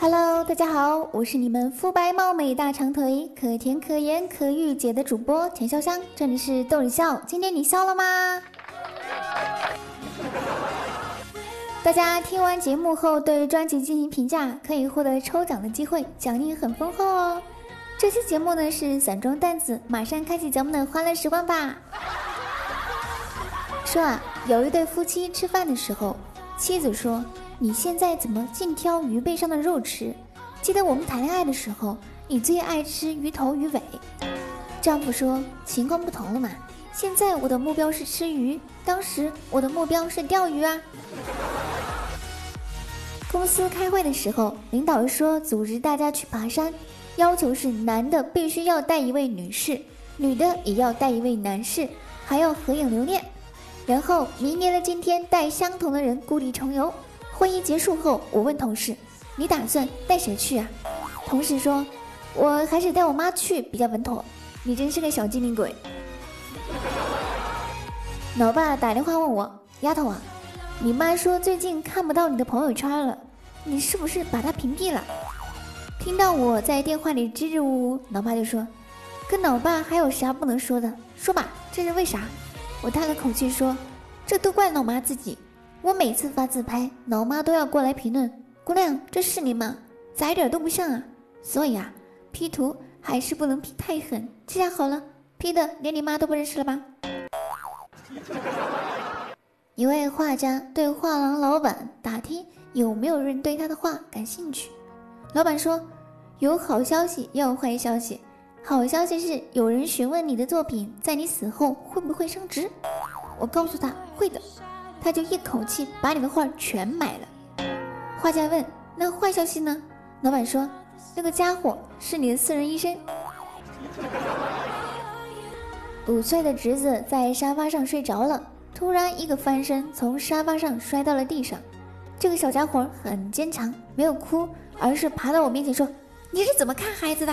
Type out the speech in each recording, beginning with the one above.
Hello，大家好，我是你们肤白貌美、大长腿、可甜可盐可御姐的主播田潇湘，这里是逗你笑，今天你笑了吗？大家听完节目后对专辑进行评价，可以获得抽奖的机会，奖励很丰厚哦。这期节目呢是散装蛋子，马上开启咱们的欢乐时光吧。说啊，有一对夫妻吃饭的时候，妻子说。你现在怎么净挑鱼背上的肉吃？记得我们谈恋爱的时候，你最爱吃鱼头鱼尾。丈夫说：“情况不同了嘛，现在我的目标是吃鱼，当时我的目标是钓鱼啊。”公司开会的时候，领导说组织大家去爬山，要求是男的必须要带一位女士，女的也要带一位男士，还要合影留念，然后明年的今天带相同的人故地重游。会议结束后，我问同事：“你打算带谁去啊？”同事说：“我还是带我妈去比较稳妥。”你真是个小机灵鬼！老爸打电话问我：“丫头啊，你妈说最近看不到你的朋友圈了，你是不是把她屏蔽了？”听到我在电话里支支吾吾，老爸就说：“跟老爸还有啥不能说的？说吧，这是为啥？”我叹了口气说：“这都怪老妈自己。”我每次发自拍，老妈都要过来评论：“姑娘，这是你吗？咋一点都不像啊！”所以啊，P 图还是不能 P 太狠。这下好了，P 的连你妈都不认识了吧？一位画家对画廊老板打听有没有人对他的画感兴趣，老板说：“有好消息，也有坏消息。好消息是有人询问你的作品在你死后会不会升值。”我告诉他：“会的。”他就一口气把你的画全买了。画家问：“那坏消息呢？”老板说：“那个家伙是你的私人医生。”五岁的侄子在沙发上睡着了，突然一个翻身从沙发上摔到了地上。这个小家伙很坚强，没有哭，而是爬到我面前说：“你是怎么看孩子的？”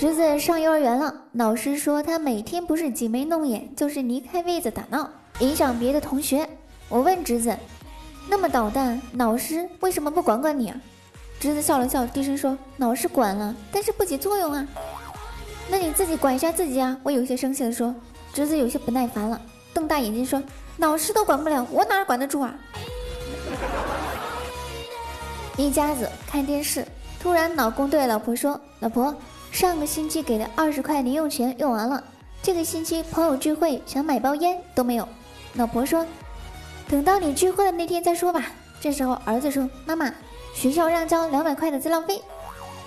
侄子上幼儿园了，老师说他每天不是挤眉弄眼，就是离开位子打闹，影响别的同学。我问侄子：“那么捣蛋，老师为什么不管管你啊？”侄子笑了笑，低声说：“老师管了，但是不起作用啊。”那你自己管一下自己啊！我有些生气的说。侄子有些不耐烦了，瞪大眼睛说：“老师都管不了，我哪管得住啊？”一家子看电视，突然老公对老婆说：“老婆。”上个星期给的二十块零用钱用完了，这个星期朋友聚会想买包烟都没有。老婆说：“等到你聚会的那天再说吧。”这时候儿子说：“妈妈，学校让交两百块的资料费。”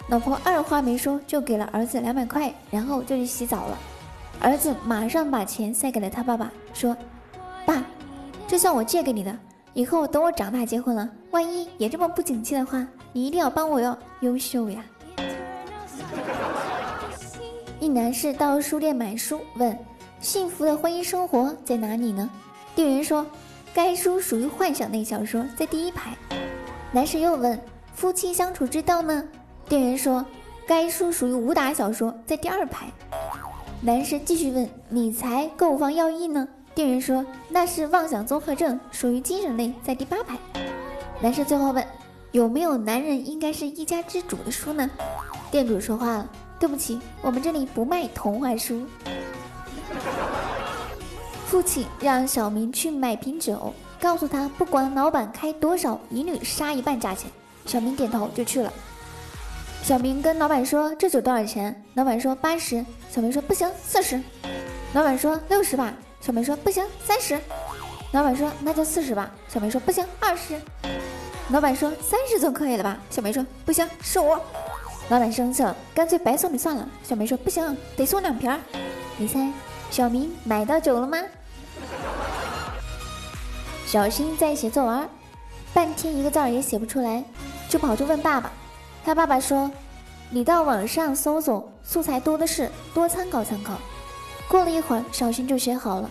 老婆二话没说就给了儿子两百块，然后就去洗澡了。儿子马上把钱塞给了他爸爸，说：“爸，这算我借给你的，以后等我长大结婚了，万一也这么不景气的话，你一定要帮我哟，优秀呀。”一男士到书店买书，问：“幸福的婚姻生活在哪里呢？”店员说：“该书属于幻想类小说，在第一排。”男士又问：“夫妻相处之道呢？”店员说：“该书属于武打小说，在第二排。”男士继续问：“理财、购房要义呢？”店员说：“那是妄想综合症，属于精神类，在第八排。”男士最后问：“有没有男人应该是一家之主的书呢？”店主说话了。对不起，我们这里不卖童话书。父亲让小明去买瓶酒，告诉他不管老板开多少，一律杀一半价钱。小明点头就去了。小明跟老板说：“这酒多少钱？”老板说：“八十。”小明说：“不行，四十。”老板说：“六十吧。”小明说：“不行，三十。”老板说：“那就四十吧。”小明说：“不行，二十。”老板说：“三十总可以了吧？”小明说：“不行，十五。”老板生气了，干脆白送你算了。小明说：“不行，得送两瓶。”你猜小明买到酒了吗？小新在写作文，半天一个字儿也写不出来，就跑去问爸爸。他爸爸说：“你到网上搜索，素材多的是，多参考参考。”过了一会儿，小新就写好了。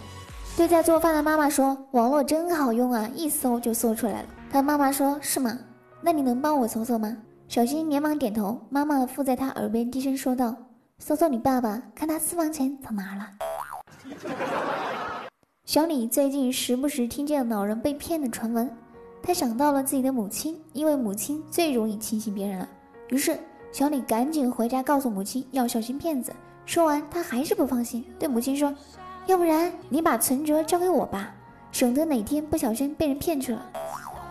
对在做饭的妈妈说：“网络真好用啊，一搜就搜出来了。”他妈妈说：“是吗？那你能帮我搜搜吗？”小新连忙点头，妈妈附在他耳边低声说道：“搜搜你爸爸，看他私房钱藏哪了。”小李最近时不时听见老人被骗的传闻，他想到了自己的母亲，因为母亲最容易轻信别人了。于是小李赶紧回家告诉母亲要小心骗子。说完，他还是不放心，对母亲说：“要不然你把存折交给我吧，省得哪天不小心被人骗去了。”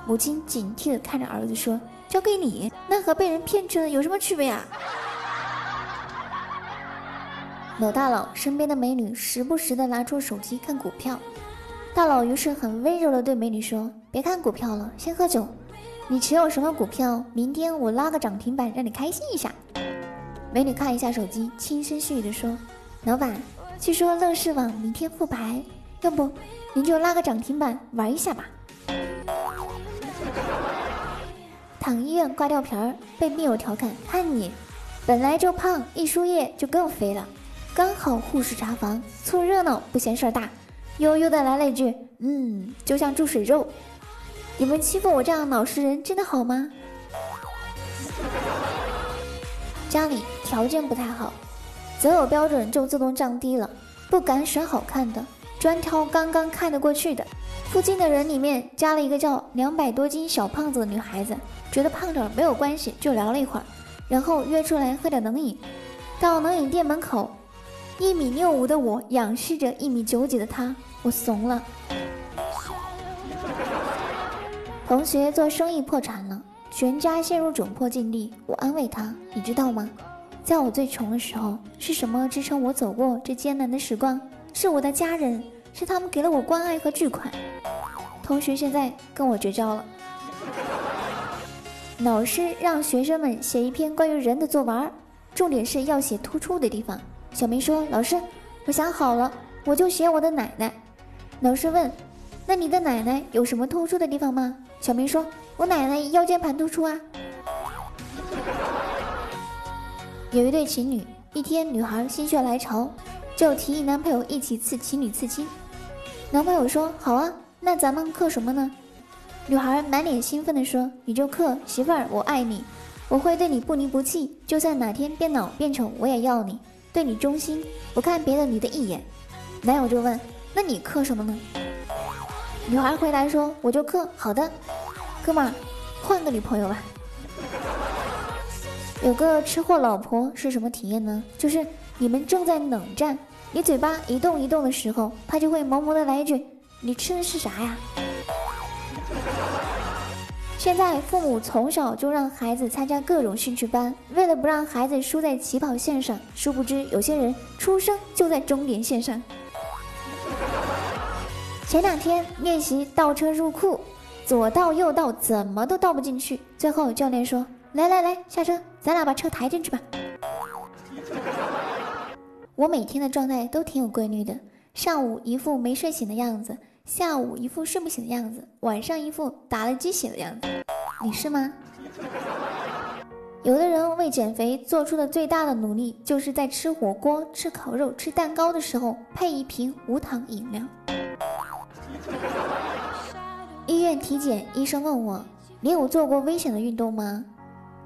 母亲警惕地看着儿子说：“交给你，那和被人骗去了有什么区别啊？”某大佬身边的美女时不时的拿出手机看股票，大佬于是很温柔的对美女说：“别看股票了，先喝酒。你持有什么股票？明天我拉个涨停板让你开心一下。”美女看一下手机，轻声细语的说：“老板，据说乐视网明天复牌，要不您就拉个涨停板玩一下吧。”躺医院挂吊瓶儿，被病友调侃：“看你，本来就胖，一输液就更肥了。”刚好护士查房，凑热闹不嫌事儿大，悠悠的来了一句：“嗯，就像注水肉。”你们欺负我这样老实人真的好吗？家里条件不太好，择偶标准就自动降低了，不敢选好看的，专挑刚刚看得过去的。附近的人里面加了一个叫两百多斤小胖子的女孩子，觉得胖点没有关系，就聊了一会儿，然后约出来喝点冷饮。到冷饮店门口，一米六五的我仰视着一米九几的他，我怂了。同学做生意破产了。全家陷入窘迫境地，我安慰他：“你知道吗？在我最穷的时候，是什么支撑我走过这艰难的时光？是我的家人，是他们给了我关爱和巨款。”同学现在跟我绝交了。老师让学生们写一篇关于人的作文，重点是要写突出的地方。小明说：“老师，我想好了，我就写我的奶奶。”老师问：“那你的奶奶有什么突出的地方吗？”小明说。我奶奶腰间盘突出啊！有一对情侣，一天女孩心血来潮，就提议男朋友一起刺情侣刺青。男朋友说：“好啊，那咱们刻什么呢？”女孩满脸兴奋地说：“你就刻媳妇儿，我爱你，我会对你不离不弃，就算哪天变老变丑，我也要你，对你忠心，不看别的女的一眼。”男友就问：“那你刻什么呢？”女孩回答说：“我就刻好的。”哥们儿，换个女朋友吧。有个吃货老婆是什么体验呢？就是你们正在冷战，你嘴巴一动一动的时候，他就会萌萌的来一句：“你吃的是啥呀？”现在父母从小就让孩子参加各种兴趣班，为了不让孩子输在起跑线上，殊不知有些人出生就在终点线上。前两天练习倒车入库。左倒右倒，怎么都倒不进去。最后教练说：“来来来，下车，咱俩把车抬进去吧。”我每天的状态都挺有规律的，上午一副没睡醒的样子，下午一副睡不醒的样子，晚上一副打了鸡血的样子。你是吗？有的人为减肥做出的最大的努力，就是在吃火锅、吃烤肉、吃蛋糕的时候配一瓶无糖饮料。医院体检，医生问我：“你有做过危险的运动吗？”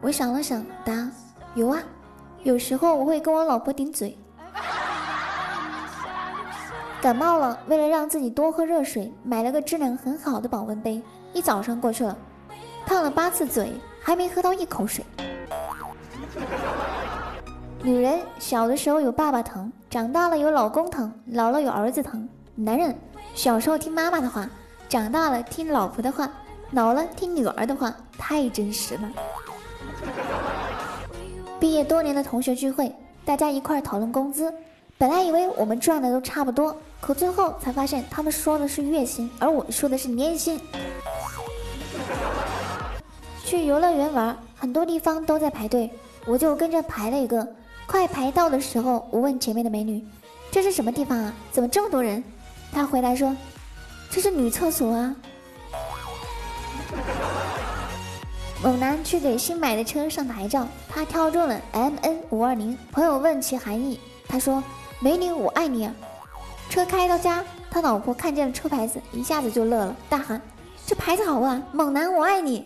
我想了想，答：“有啊，有时候我会跟我老婆顶嘴。”感冒了，为了让自己多喝热水，买了个质量很好的保温杯。一早上过去了，烫了八次嘴，还没喝到一口水。女人小的时候有爸爸疼，长大了有老公疼，老了有儿子疼。男人小时候听妈妈的话。长大了听老婆的话，老了听女儿的话，太真实了。毕业多年的同学聚会，大家一块讨论工资。本来以为我们赚的都差不多，可最后才发现他们说的是月薪，而我说的是年薪。去游乐园玩，很多地方都在排队，我就跟着排了一个。快排到的时候，我问前面的美女：“这是什么地方啊？怎么这么多人？”她回答说。这是女厕所啊！猛男去给新买的车上牌照，他挑中了 M N 五二零。朋友问其含义，他说：“美女，我爱你啊！”车开到家，他老婆看见了车牌子，一下子就乐了，大喊：“这牌子好啊！猛男，我爱你！”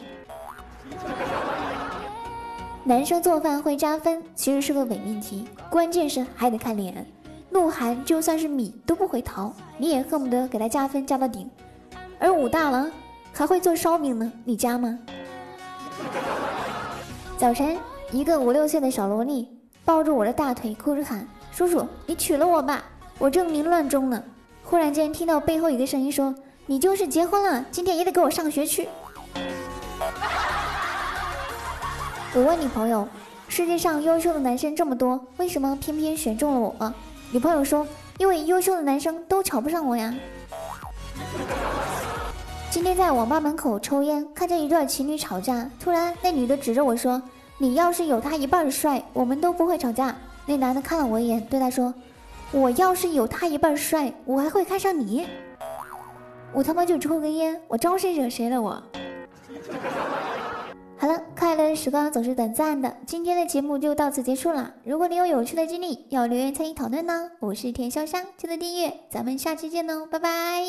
男生做饭会加分，其实是个伪命题，关键是还得看脸。鹿晗就算是米都不会逃，你也恨不得给他加分加到顶。而武大郎还会做烧饼呢，你加吗？早晨，一个五六岁的小萝莉抱住我的大腿，哭着喊：“叔叔，你娶了我吧，我正凌乱中呢。”忽然间听到背后一个声音说：“你就是结婚了，今天也得给我上学去。”我问女朋友：“世界上优秀的男生这么多，为什么偏偏选中了我？”女朋友说：“因为优秀的男生都瞧不上我呀。”今天在网吧门口抽烟，看见一对情侣吵架，突然那女的指着我说：“你要是有他一半帅，我们都不会吵架。”那男的看了我一眼，对他说：“我要是有他一半帅，我还会看上你？我他妈就抽根烟，我招谁惹谁了我？”好了，快乐的时光总是短暂的，今天的节目就到此结束了。如果你有有趣的经历要留言参与讨论呢，我是田潇湘，记得订阅，咱们下期见喽，拜拜。